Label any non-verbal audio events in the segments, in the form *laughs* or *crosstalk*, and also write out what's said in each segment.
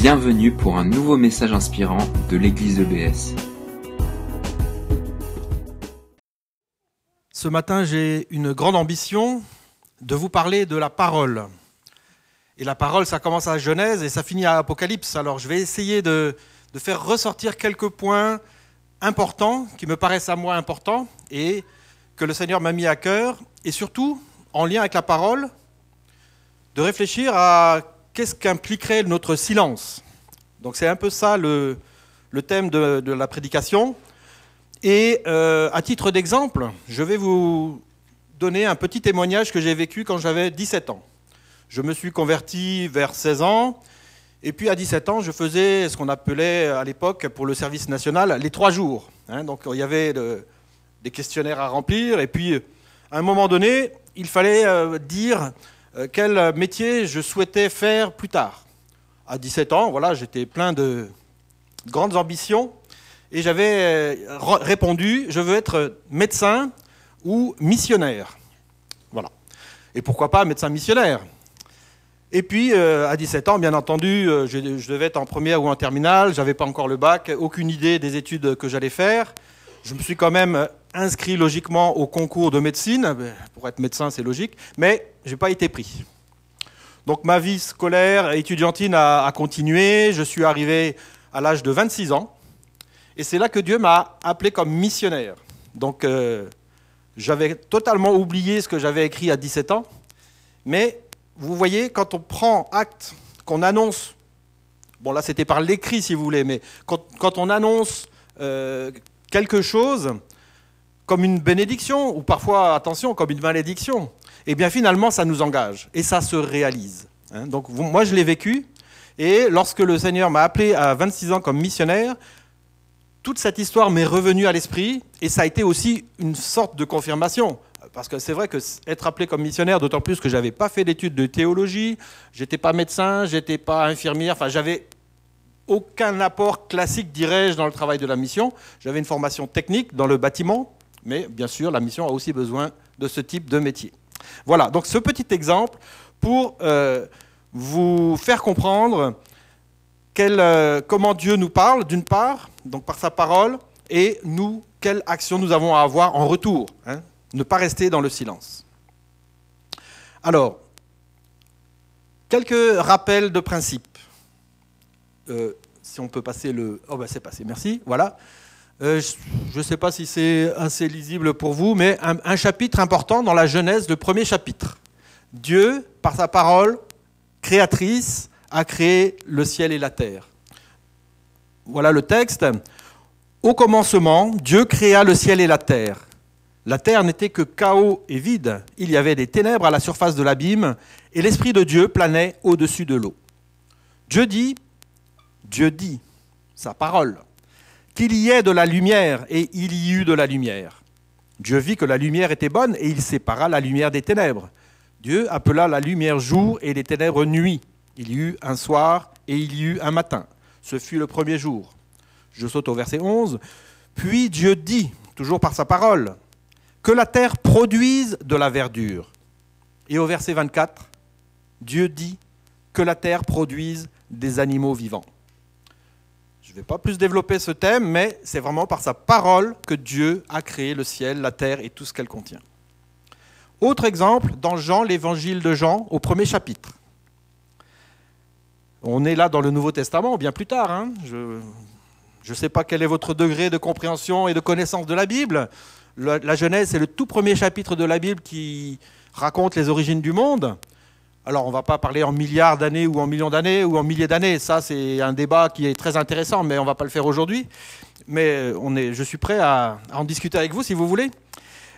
Bienvenue pour un nouveau message inspirant de l'église EBS. Ce matin, j'ai une grande ambition de vous parler de la parole. Et la parole, ça commence à Genèse et ça finit à Apocalypse. Alors je vais essayer de, de faire ressortir quelques points importants qui me paraissent à moi importants et que le Seigneur m'a mis à cœur. Et surtout, en lien avec la parole, de réfléchir à qu'est-ce qu'impliquerait notre silence? Donc c'est un peu ça le, thème de, la prédication. Et euh, à titre d'exemple, je vais vous donner un petit témoignage que j'ai vécu quand j'avais 17 ans. Je me suis converti vers 16 ans, et puis à 17 ans, je faisais ce qu'on appelait à l'époque pour le service national les trois jours. Hein. donc il y avait des questionnaires à remplir, et puis à un moment donné, il fallait euh, dire quel métier je souhaitais faire plus tard? À 17 ans, voilà, j'étais plein de grandes ambitions et j'avais euh, répondu je veux être médecin ou missionnaire. Voilà. Et pourquoi pas médecin missionnaire? Et puis, euh, à 17 ans, bien entendu, je, devais être en première ou en terminale, j'avais pas encore le bac, aucune idée des études que j'allais faire. Je me suis quand même inscrit logiquement au concours de médecine. Pour être médecin, c'est logique, mais je n'ai pas été pris. Donc ma vie scolaire et étudiantine a, continué. Je suis arrivé à l'âge de 26 ans. Et c'est là que Dieu m'a appelé comme missionnaire. Donc euh, j'avais totalement oublié ce que j'avais écrit à 17 ans. Mais vous voyez, quand on prend acte, qu'on annonce, bon là c'était par l'écrit si vous voulez, mais quand, on annonce euh, quelque chose comme une bénédiction, ou parfois, attention, comme une malédiction, eh bien finalement, ça nous engage, et ça se réalise. Hein. Donc moi, je l'ai vécu, et lorsque le Seigneur m'a appelé à 26 ans comme missionnaire, toute cette histoire m'est revenue à l'esprit, et ça a été aussi une sorte de confirmation. Parce que c'est vrai que être appelé comme missionnaire, d'autant plus que je n'avais pas fait d'études de théologie, j'étais pas médecin, j'étais pas infirmière, enfin j'avais aucun apport classique, dirais-je, dans le travail de la mission. J'avais une formation technique dans le bâtiment, mais bien sûr, la mission a aussi besoin de ce type de métier. Voilà, donc ce petit exemple pour euh, vous faire comprendre euh, comment Dieu nous parle, d'une part, donc par sa parole, et nous, quelle action nous avons à avoir en retour. Hein, ne pas rester dans le silence. Alors, quelques rappels de principe. Euh, si on peut passer le... Oh ben c'est passé, merci. Voilà. Euh, je ne sais pas si c'est assez lisible pour vous, mais un, chapitre important dans la Genèse, le premier chapitre. Dieu, par sa parole créatrice, a créé le ciel et la terre. Voilà le texte. Au commencement, Dieu créa le ciel et la terre. La terre n'était que chaos et vide. Il y avait des ténèbres à la surface de l'abîme, et l'Esprit de Dieu planait au-dessus de l'eau. Dieu dit, Dieu dit, sa parole, qu'il y ait de la lumière, et il y eut de la lumière. Dieu vit que la lumière était bonne, et il sépara la lumière des ténèbres. Dieu appela la lumière jour et les ténèbres nuit. Il y eut un soir et il y eut un matin. Ce fut le premier jour. Je saute au verset 11. Puis Dieu dit, toujours par sa parole, que la terre produise de la verdure. Et au verset 24, Dieu dit que la terre produise des animaux vivants. Je ne vais pas plus développer ce thème, mais c'est vraiment par sa parole que Dieu a créé le ciel, la terre et tout ce qu'elle contient. Autre exemple, dans Jean, l'évangile de Jean, au premier chapitre. On est là dans le Nouveau Testament, bien plus tard. Hein. Je ne sais pas quel est votre degré de compréhension et de connaissance de la Bible. La, Genèse, c'est le tout premier chapitre de la Bible qui raconte les origines du monde. Alors, on ne va pas parler en milliards d'années ou en millions d'années ou en milliers d'années. Ça, c'est un débat qui est très intéressant, mais on ne va pas le faire aujourd'hui. Mais euh, je suis prêt à, en discuter avec vous si vous voulez.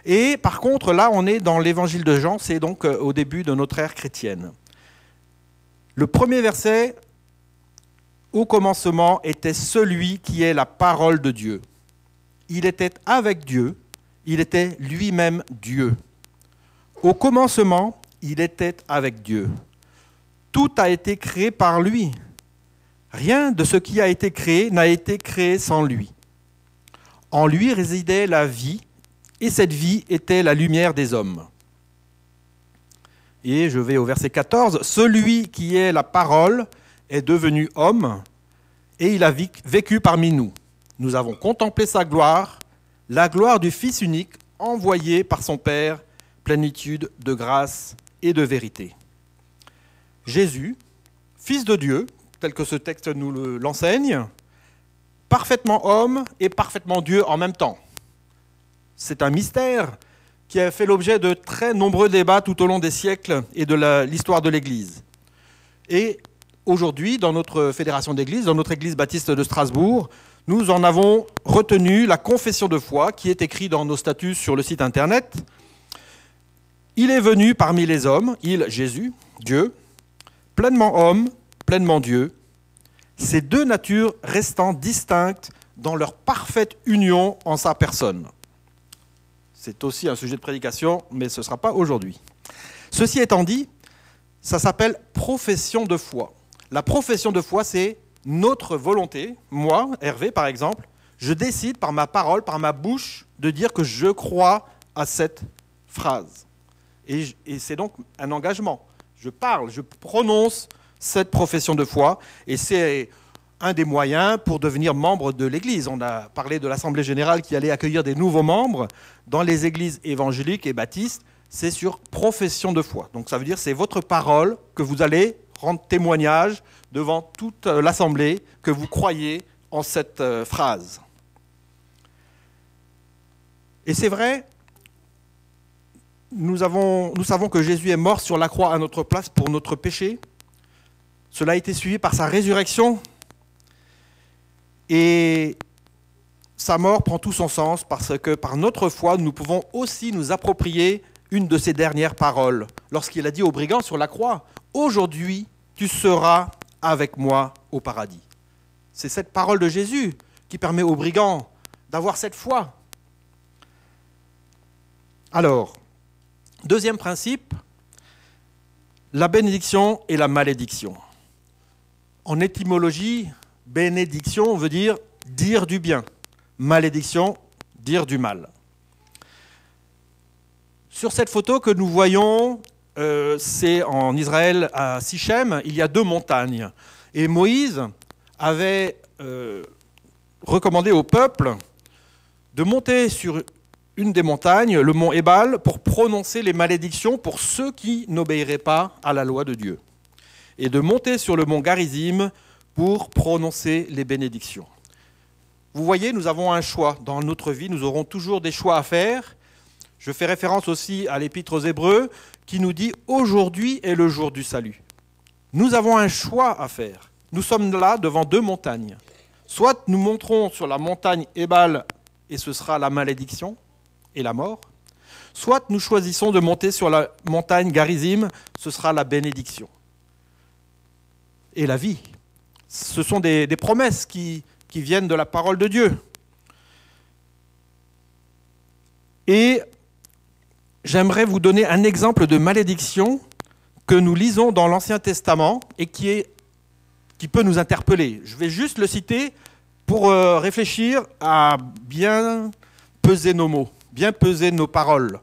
Et par contre, là, on est dans l'évangile de Jean, c'est donc euh, au début de notre ère chrétienne. Le premier verset, au commencement, était celui qui est la parole de Dieu. Il était avec Dieu, il était lui-même Dieu. Au commencement, il était avec Dieu. Tout a été créé par lui. Rien de ce qui a été créé n'a été créé sans lui. En lui résidait la vie, et cette vie était la lumière des hommes. Et je vais au verset 14. Celui qui est la parole est devenu homme et il a vécu parmi nous. Nous avons contemplé sa gloire, la gloire du Fils unique envoyé par son Père, plénitude de grâce et de vérité. Jésus, Fils de Dieu, tel que ce texte nous l'enseigne, parfaitement homme et parfaitement Dieu en même temps. C'est un mystère qui a fait l'objet de très nombreux débats tout au long des siècles et de l'histoire de l'Église. Et aujourd'hui, dans notre fédération d'Église, dans notre Église baptiste de Strasbourg, nous en avons retenu la confession de foi qui est écrite dans nos statuts sur le site internet. Il est venu parmi les hommes, il, Jésus, Dieu, pleinement homme, pleinement Dieu, ces deux natures restant distinctes dans leur parfaite union en sa personne. C'est aussi un sujet de prédication, mais ce ne sera pas aujourd'hui. Ceci étant dit, ça s'appelle profession de foi. La profession de foi, c'est notre volonté, moi, Hervé par exemple, je décide par ma parole, par ma bouche, de dire que je crois à cette phrase. Et, c'est donc un engagement. Je parle, je prononce cette profession de foi, et c'est un des moyens pour devenir membre de l'Église. On a parlé de l'Assemblée générale qui allait accueillir des nouveaux membres. Dans les églises évangéliques et baptistes, c'est sur profession de foi. Donc ça veut dire c'est votre parole que vous allez rendre témoignage devant toute l'Assemblée que vous croyez en cette euh, phrase. Et c'est vrai, nous, avons, nous savons que Jésus est mort sur la croix à notre place pour notre péché. Cela a été suivi par sa résurrection. Et sa mort prend tout son sens parce que par notre foi, nous pouvons aussi nous approprier une de ses dernières paroles lorsqu'il a dit aux brigands sur la croix, Aujourd'hui, tu seras avec moi au paradis. C'est cette parole de Jésus qui permet aux brigands d'avoir cette foi. Alors, deuxième principe, la bénédiction et la malédiction. En étymologie, bénédiction veut dire dire du bien, malédiction, dire du mal. Sur cette photo que nous voyons euh, c'est en Israël, à Sichem, il y a deux montagnes. Et Moïse avait euh, recommandé au peuple de monter sur une des montagnes, le mont Ebal, pour prononcer les malédictions pour ceux qui n'obéiraient pas à la loi de Dieu. Et de monter sur le mont Garizim pour prononcer les bénédictions. Vous voyez, nous avons un choix. Dans notre vie, nous aurons toujours des choix à faire. Je fais référence aussi à l'épître aux Hébreux qui nous dit aujourd'hui est le jour du salut. Nous avons un choix à faire. Nous sommes là devant deux montagnes. Soit nous monterons sur la montagne Ebal et ce sera la malédiction et la mort, soit nous choisissons de monter sur la montagne Garizim, ce sera la bénédiction et la vie. Ce sont des, promesses qui, viennent de la parole de Dieu. Et j'aimerais vous donner un exemple de malédiction que nous lisons dans l'Ancien Testament et qui peut nous interpeller. Je vais juste le citer pour euh, réfléchir à bien peser nos mots, bien peser nos paroles.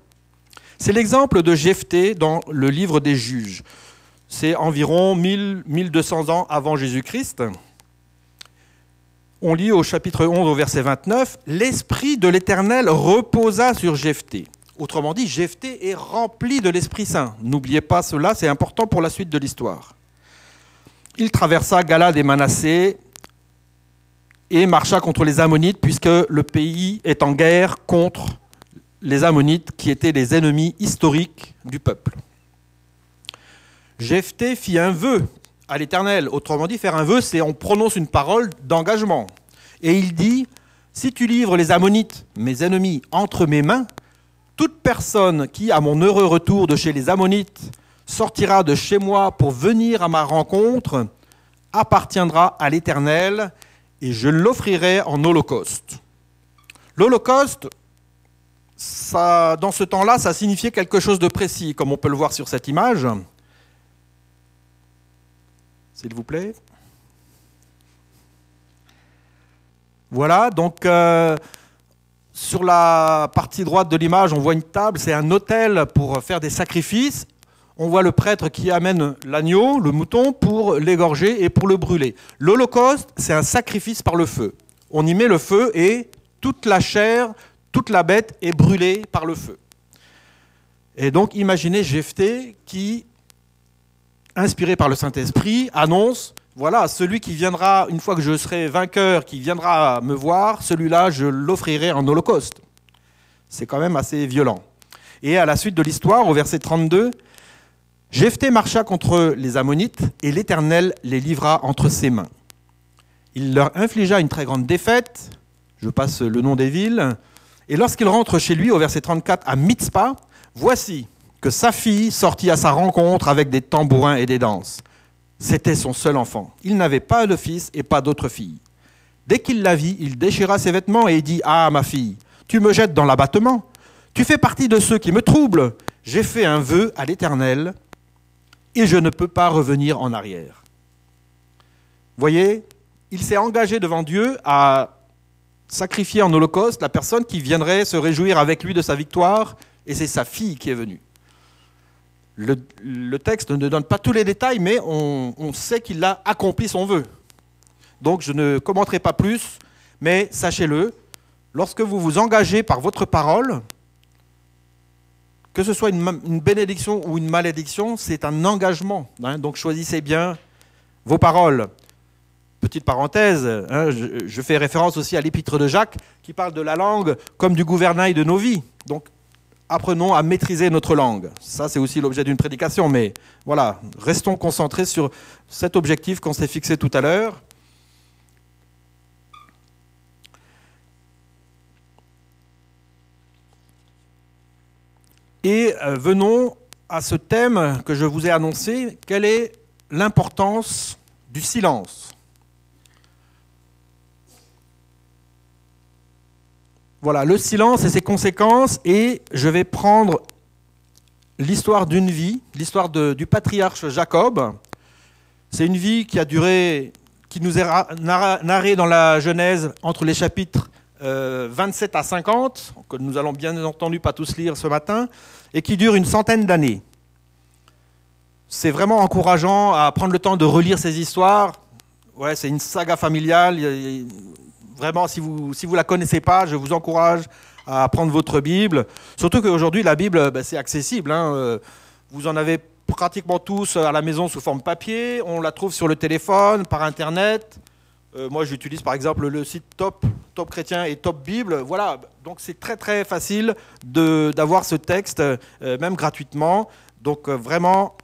C'est l'exemple de Jephthé dans le livre des juges. C'est environ 1000, 1200 ans avant Jésus-Christ. On lit au chapitre 11 au verset 29, L'Esprit de l'Éternel reposa sur Jephthé. Autrement dit, Jephthé est rempli de l'Esprit Saint. N'oubliez pas cela, c'est important pour la suite de l'histoire. Il traversa Galade et Manassé et marcha contre les Ammonites, puisque le pays est en guerre contre les Ammonites, qui étaient les ennemis historiques du peuple. Jephthé fit un vœu à l'Éternel. Autrement dit, faire un vœu, c'est on prononce une parole d'engagement. Et il dit, si tu livres les Ammonites, mes ennemis, entre mes mains, toute personne qui, à mon heureux retour de chez les Ammonites, sortira de chez moi pour venir à ma rencontre, appartiendra à l'Éternel, et je l'offrirai en holocauste. L'holocauste, ça, dans ce temps-là, ça signifiait quelque chose de précis, comme on peut le voir sur cette image. S'il vous plaît. Voilà, donc euh, sur la partie droite de l'image, on voit une table, c'est un hôtel pour faire des sacrifices. on voit le prêtre qui amène l'agneau, le mouton, pour l'égorger et pour le brûler. L'Holocauste, c'est un sacrifice par le feu. On y met le feu et toute la chair, toute la bête est brûlée par le feu. Et donc imaginez Jephthé qui, inspiré par le Saint-Esprit, annonce, voilà, celui qui viendra, une fois que je serai vainqueur, qui viendra me voir, celui-là, je l'offrirai en holocauste. C'est quand même assez violent. Et à la suite de l'histoire, au verset 32, Jephthé marcha contre les Ammonites et l'Éternel les livra entre ses mains. Il leur infligea une très grande défaite, je passe le nom des villes, et lorsqu'il rentre chez lui, au verset 34, à Mitzpah, Voici que sa fille sortit à sa rencontre avec des tambourins et des danses. C'était son seul enfant. Il n'avait pas de fils et pas d'autre fille. Dès qu'il la vit, il déchira ses vêtements et dit Ah, ma fille, tu me jettes dans l'abattement. Tu fais partie de ceux qui me troublent. J'ai fait un vœu à l'Éternel et je ne peux pas revenir en arrière. Voyez, il s'est engagé devant Dieu à sacrifier en holocauste la personne qui viendrait se réjouir avec lui de sa victoire et c'est sa fille qui est venue. Le, texte ne donne pas tous les détails, mais on, sait qu'il a accompli son vœu. Donc je ne commenterai pas plus, mais sachez-le, lorsque vous vous engagez par votre parole, que ce soit une, bénédiction ou une malédiction, c'est un engagement. Hein. donc choisissez bien vos paroles. Petite parenthèse, hein, je, fais référence aussi à l'épître de Jacques qui parle de la langue comme du gouvernail de nos vies. Donc apprenons à maîtriser notre langue. Ça, c'est aussi l'objet d'une prédication, mais voilà, restons concentrés sur cet objectif qu'on s'est fixé tout à l'heure. Et euh, venons à ce thème que je vous ai annoncé. Quelle est l'importance du silence? Voilà, le silence et ses conséquences, et je vais prendre l'histoire d'une vie, l'histoire du patriarche Jacob. C'est une vie qui a duré, qui nous est narrée dans la Genèse entre les chapitres 27 euh, à 50, que nous allons bien entendu pas tous lire ce matin, et qui dure une centaine d'années. C'est vraiment encourageant à prendre le temps de relire ces histoires. Ouais, c'est une saga familiale. Vraiment, si vous ne si vous la connaissez pas, je vous encourage à prendre votre Bible. Surtout qu'aujourd'hui, la Bible, ben, c'est accessible. Hein. Euh, vous en avez pratiquement tous à la maison sous forme papier. On la trouve sur le téléphone, par Internet. Euh, moi, j'utilise par exemple le site Top, Top Chrétien et Top Bible. Voilà, donc c'est très très facile d'avoir ce texte, euh, même gratuitement. Donc vraiment,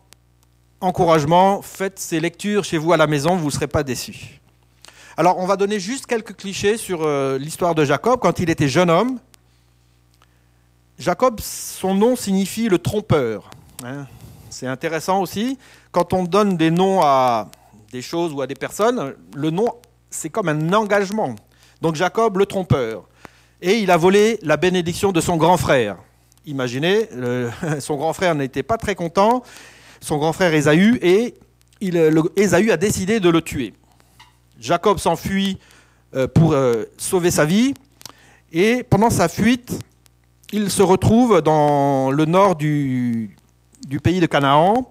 encouragement, faites ces lectures chez vous à la maison, vous ne serez pas déçus. Alors, on va donner juste quelques clichés sur euh, l'histoire de Jacob quand il était jeune homme. Jacob, son nom signifie le trompeur. Hein. C'est intéressant aussi. Quand on donne des noms à des choses ou à des personnes, le nom, c'est comme un engagement. Donc Jacob, le trompeur. Et il a volé la bénédiction de son grand frère. Imaginez, *laughs* son grand frère n'était pas très content, son grand frère Ésaü, et il, Ésaü a décidé de le tuer. Jacob s'enfuit euh, pour euh, sauver sa vie. Et pendant sa fuite, il se retrouve dans le nord du, pays de Canaan.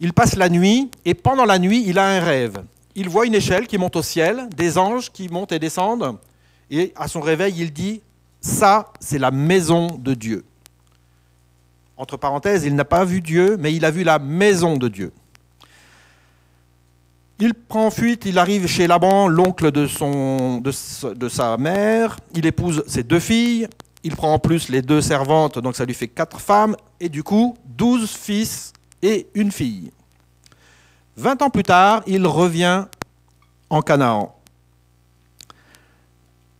Il passe la nuit et pendant la nuit, il a un rêve. Il voit une échelle qui monte au ciel, des anges qui montent et descendent. Et à son réveil, il dit, ça, c'est la maison de Dieu. Entre parenthèses, il n'a pas vu Dieu, mais il a vu la maison de Dieu. Il prend fuite, il arrive chez Laban, l'oncle de, de, sa mère, il épouse ses deux filles, il prend en plus les deux servantes, donc ça lui fait quatre femmes, et du coup, douze fils et une fille. Vingt ans plus tard, il revient en Canaan.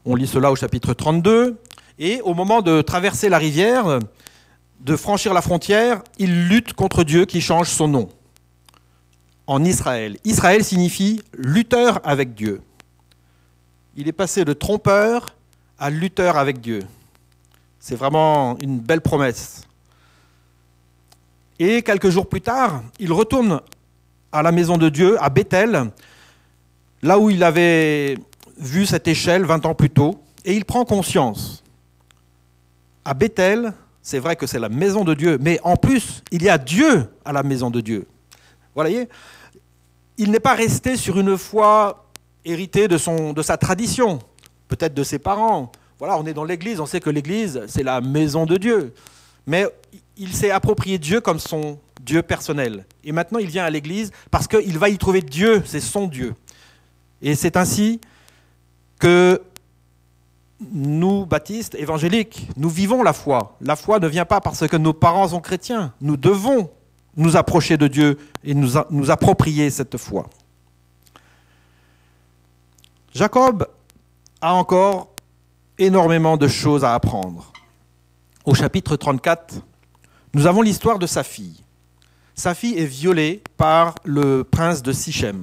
On lit cela au chapitre 32, et au moment de traverser la rivière, de franchir la frontière, il lutte contre Dieu qui change son nom en Israël. Israël signifie lutteur avec Dieu. Il est passé de trompeur à lutteur avec Dieu. C'est vraiment une belle promesse. Et quelques jours plus tard, il retourne à la maison de Dieu, à Bethel, là où il avait vu cette échelle 20 ans plus tôt, et il prend conscience. À Bethel, c'est vrai que c'est la maison de Dieu, mais en plus, il y a Dieu à la maison de Dieu. Voyez Il n'est pas resté sur une foi héritée de, de sa tradition, peut-être de ses parents. Voilà, on est dans l'Église, on sait que l'Église, c'est la maison de Dieu. Mais il s'est approprié Dieu comme son Dieu personnel. Et maintenant, il vient à l'Église parce qu'il va y trouver Dieu, c'est son Dieu. Et c'est ainsi que nous, baptistes, évangéliques, nous vivons la foi. La foi ne vient pas parce que nos parents sont chrétiens. Nous devons nous approcher de Dieu et nous, nous approprier cette foi. Jacob a encore énormément de choses à apprendre. Au chapitre 34, nous avons l'histoire de sa fille. Sa fille est violée par le prince de Sichem.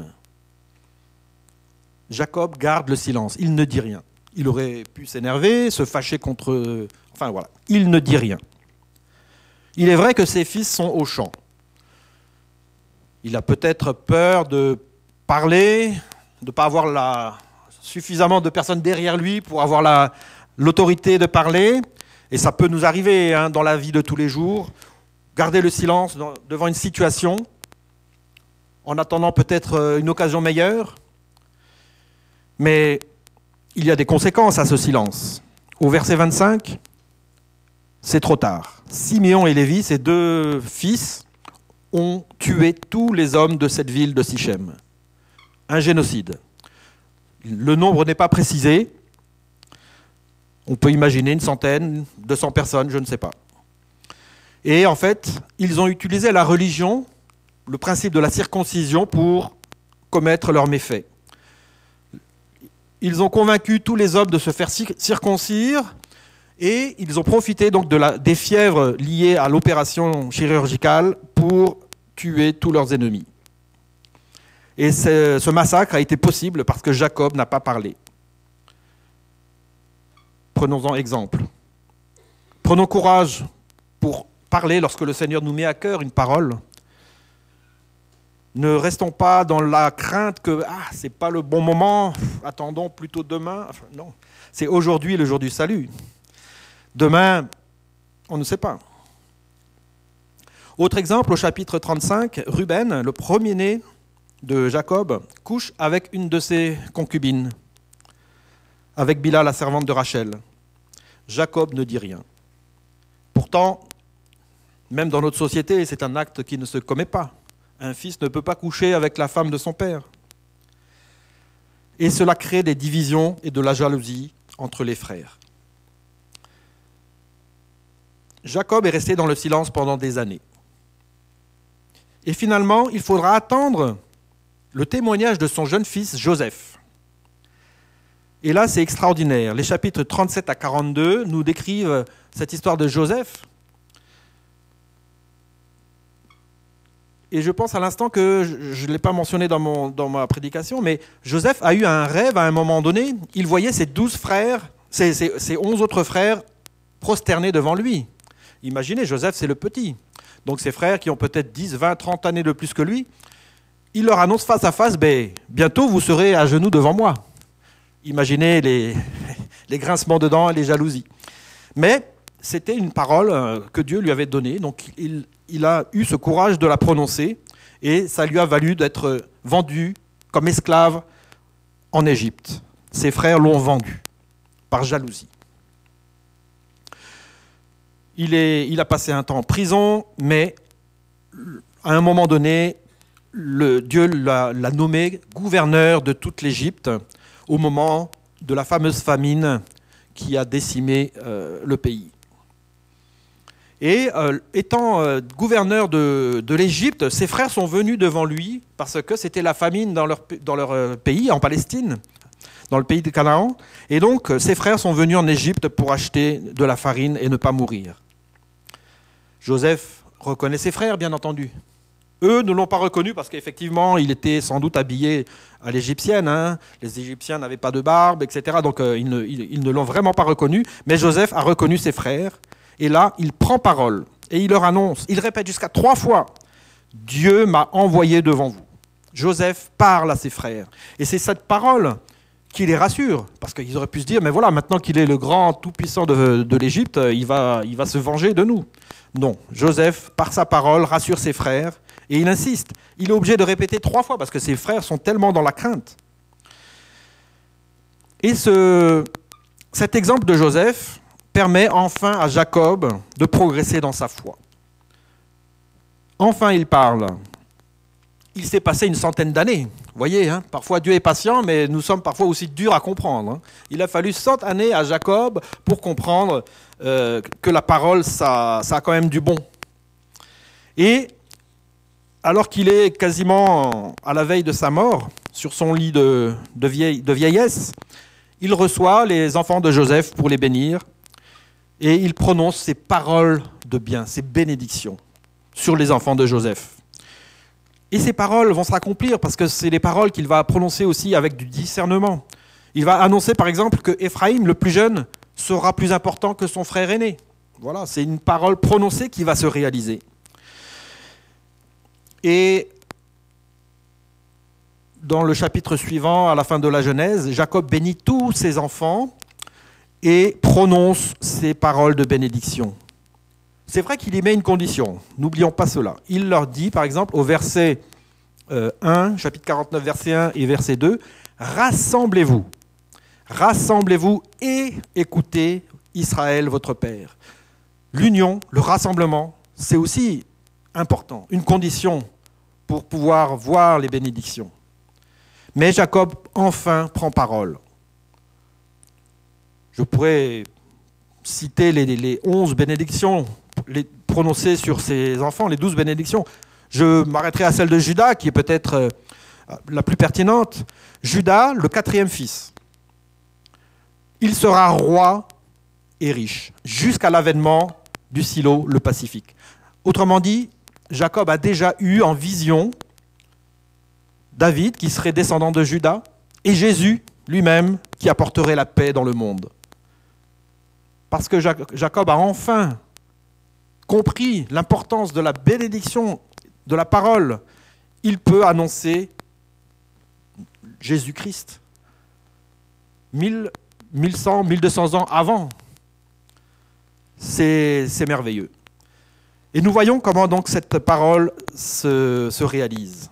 Jacob garde le silence, il ne dit rien. Il aurait pu s'énerver, se fâcher contre... Enfin voilà, il ne dit rien. Il est vrai que ses fils sont au champ. Il a peut-être peur de parler, de ne pas avoir suffisamment de personnes derrière lui pour avoir l'autorité de parler. Et ça peut nous arriver hein, dans la vie de tous les jours. Garder le silence devant une situation en attendant peut-être euh, une occasion meilleure. Mais il y a des conséquences à ce silence. Au verset 25, c'est trop tard. Siméon et Lévi, ses deux fils, ont tué tous les hommes de cette ville de Sichem. Un génocide. Le nombre n'est pas précisé. On peut imaginer une centaine, 200 personnes, je ne sais pas. Et en fait, ils ont utilisé la religion, le principe de la circoncision, pour commettre leurs méfaits ils ont convaincu tous les hommes de se faire circoncire et ils ont profité donc des fièvres liées à l'opération chirurgicale pour tuer tous leurs ennemis. Et ce massacre a été possible parce que Jacob n'a pas parlé. Prenons-en exemple. Prenons courage pour parler lorsque le Seigneur nous met à cœur une parole. Ne restons pas dans la crainte que ah, ce n'est pas le bon moment, attendons plutôt demain. non, c'est aujourd'hui le jour du salut. Demain, on ne sait pas. Autre exemple, au chapitre 35, Ruben, le premier-né de Jacob, couche avec une de ses concubines, avec Bila, la servante de Rachel. Jacob ne dit rien. Pourtant, même dans notre société, c'est un acte qui ne se commet pas. Un fils ne peut pas coucher avec la femme de son père. Et cela crée des divisions et de la jalousie entre les frères. Jacob est resté dans le silence pendant des années. Et finalement, il faudra attendre le témoignage de son jeune fils Joseph. Et là, c'est extraordinaire. Les chapitres 37 à 42 nous décrivent cette histoire de Joseph Et je pense à l'instant que je ne l'ai pas mentionné dans, ma prédication, mais Joseph a eu un rêve à un moment donné. Il voyait ses douze frères, ses, ses, onze autres frères prosternés devant lui. Imaginez, Joseph, c'est le petit. Donc ses frères qui ont peut-être 10, 20, 30 années de plus que lui, il leur annonce face à face, ben, bientôt vous serez à genoux devant moi. Imaginez *laughs* les, grincements dedans et les jalousies. Mais c'était une parole euh, que Dieu lui avait donnée, donc il, il, a eu ce courage de la prononcer, et ça lui a valu d'être vendu comme esclave en Égypte. Ses frères l'ont vendu par jalousie. Il, a passé un temps en prison, mais à un moment donné, Dieu l'a nommé gouverneur de toute l'Égypte au moment de la fameuse famine qui a décimé euh, le pays. Et euh, étant euh, gouverneur de, l'Égypte, ses frères sont venus devant lui parce que c'était la famine dans leur, pays, en Palestine, dans le pays de Canaan. Et donc, ses frères sont venus en Égypte pour acheter de la farine et ne pas mourir. Joseph reconnaît ses frères, bien entendu. Eux ne l'ont pas reconnu parce qu'effectivement, il était sans doute habillé à l'égyptienne. Hein. Les Égyptiens n'avaient pas de barbe, etc. Donc, ne, ils ne l'ont vraiment pas reconnu. Mais Joseph a reconnu ses frères et là, il prend parole et il leur annonce, il répète jusqu'à trois fois, Dieu m'a envoyé devant vous. Joseph parle à ses frères. Et c'est cette parole qui les rassure, parce qu'ils auraient pu se dire, mais voilà, maintenant qu'il est le grand tout-puissant de, l'Égypte, il va, il va se venger de nous. Non, Joseph, par sa parole, rassure ses frères, et il insiste. Il est obligé de répéter trois fois, parce que ses frères sont tellement dans la crainte. Et ce, cet exemple de Joseph permet enfin à Jacob de progresser dans sa foi. Enfin, il parle. Il s'est passé une centaine d'années. Voyez, hein, parfois Dieu est patient, mais nous sommes parfois aussi durs à comprendre. Hein. Il a fallu cent années à Jacob pour comprendre euh, que la parole, ça, a quand même du bon. Et alors qu'il est quasiment à la veille de sa mort, sur son lit de, de, vieillesse, il reçoit les enfants de Joseph pour les bénir et il prononce ces paroles de bien, ces bénédictions sur les enfants de Joseph. Et ces paroles vont se parce que c'est les paroles qu'il va prononcer aussi avec du discernement. Il va annoncer par exemple que Éphraïm, le plus jeune, sera plus important que son frère aîné. Voilà, c'est une parole prononcée qui va se réaliser. Et dans le chapitre suivant, à la fin de la Genèse, Jacob bénit tous ses enfants et prononce ces paroles de bénédiction. C'est vrai qu'il y met une condition, n'oublions pas cela. Il leur dit, par exemple, au verset 1, euh, chapitre 49, verset 1 et verset 2, Rassemblez-vous, rassemblez-vous et écoutez Israël, votre Père. L'union, le rassemblement, c'est aussi important, une condition pour pouvoir voir les bénédictions. Mais Jacob enfin prend parole. Je pourrais citer les, onze bénédictions les, prononcées sur ses enfants, les douze bénédictions. Je m'arrêterai à celle de Judas, qui est peut-être euh, la plus pertinente. Judas, le quatrième fils. Il sera roi et riche, jusqu'à l'avènement du silo, le Pacifique. Autrement dit, Jacob a déjà eu en vision David, qui serait descendant de Judas, et Jésus lui-même, qui apporterait la paix dans le monde. Parce que Jacob a enfin compris l'importance de la bénédiction de la parole, il peut annoncer Jésus-Christ. 1100, 1200 ans avant. C'est merveilleux. Et nous voyons comment donc cette parole se, se réalise.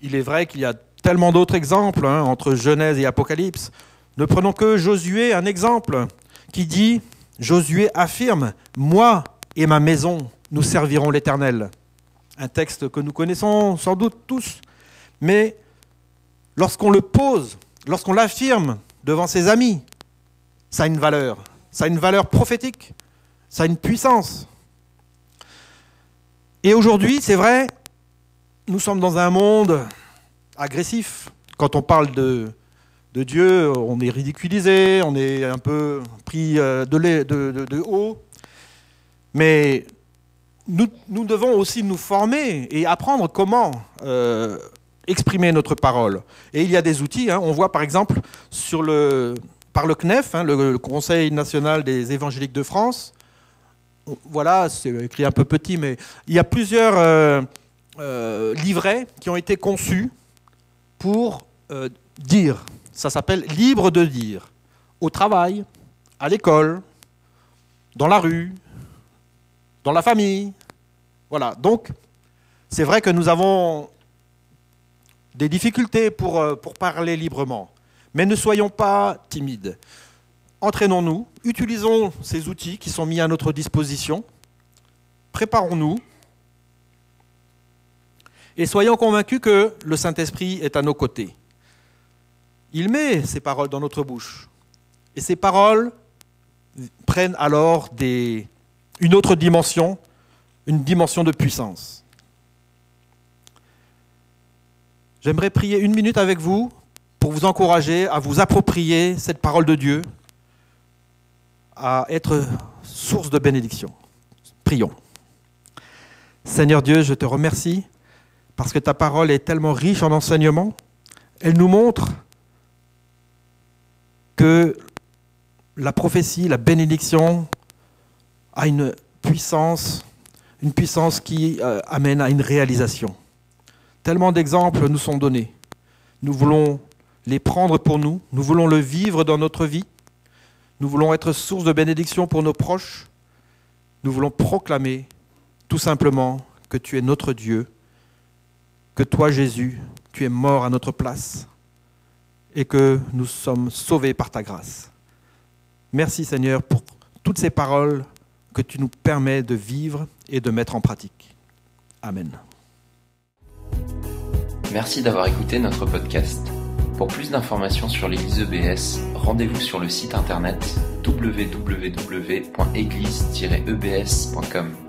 Il est vrai qu'il y a tellement d'autres exemples hein, entre Genèse et Apocalypse. Ne prenons que Josué, un exemple, qui dit, Josué affirme, Moi et ma maison, nous servirons l'Éternel. Un texte que nous connaissons sans doute tous, mais lorsqu'on le pose, lorsqu'on l'affirme devant ses amis, ça a une valeur. Ça a une valeur prophétique, ça a une puissance. Et aujourd'hui, c'est vrai, nous sommes dans un monde agressif. Quand on parle de, de Dieu, on est ridiculisé, on est un peu pris euh, de, haut. Mais nous, devons aussi nous former et apprendre comment euh, exprimer notre parole. Et il y a des outils. Hein. On voit par exemple par le CNEF, hein, le, Conseil national des évangéliques de France. Voilà, c'est écrit un peu petit, mais il y a plusieurs euh, livrets qui ont été conçus pour dire. Ça s'appelle libre de dire. Au travail, à l'école, dans la rue, dans la famille. Voilà. Donc, c'est vrai que nous avons des difficultés pour, euh, pour parler librement. Mais ne soyons pas timides. Entraînons-nous, utilisons ces outils qui sont mis à notre disposition, préparons-nous et soyons convaincus que le Saint-Esprit est à nos côtés. Il met ces paroles dans notre bouche. Et ces paroles prennent alors une autre dimension, une dimension de puissance. J'aimerais prier une minute avec vous pour vous encourager à vous approprier cette parole de Dieu, à être source de bénédiction. Prions. Seigneur Dieu, je te remercie parce que ta parole est tellement riche en enseignements. Elle nous montre que la prophétie, la bénédiction a une puissance, une puissance qui euh, amène à une réalisation. Tellement d'exemples nous sont donnés. Nous voulons les prendre pour nous, nous voulons le vivre dans notre vie, nous voulons être source de bénédiction pour nos proches, nous voulons proclamer tout simplement que tu es notre Dieu, que toi Jésus, tu es mort à notre place et que nous sommes sauvés par ta grâce. Merci Seigneur pour toutes ces paroles que tu nous permets de vivre et de mettre en pratique. Amen. Merci d'avoir écouté notre podcast. Pour plus d'informations sur l'Église EBS, rendez-vous sur le site internet www.église-ebs.com.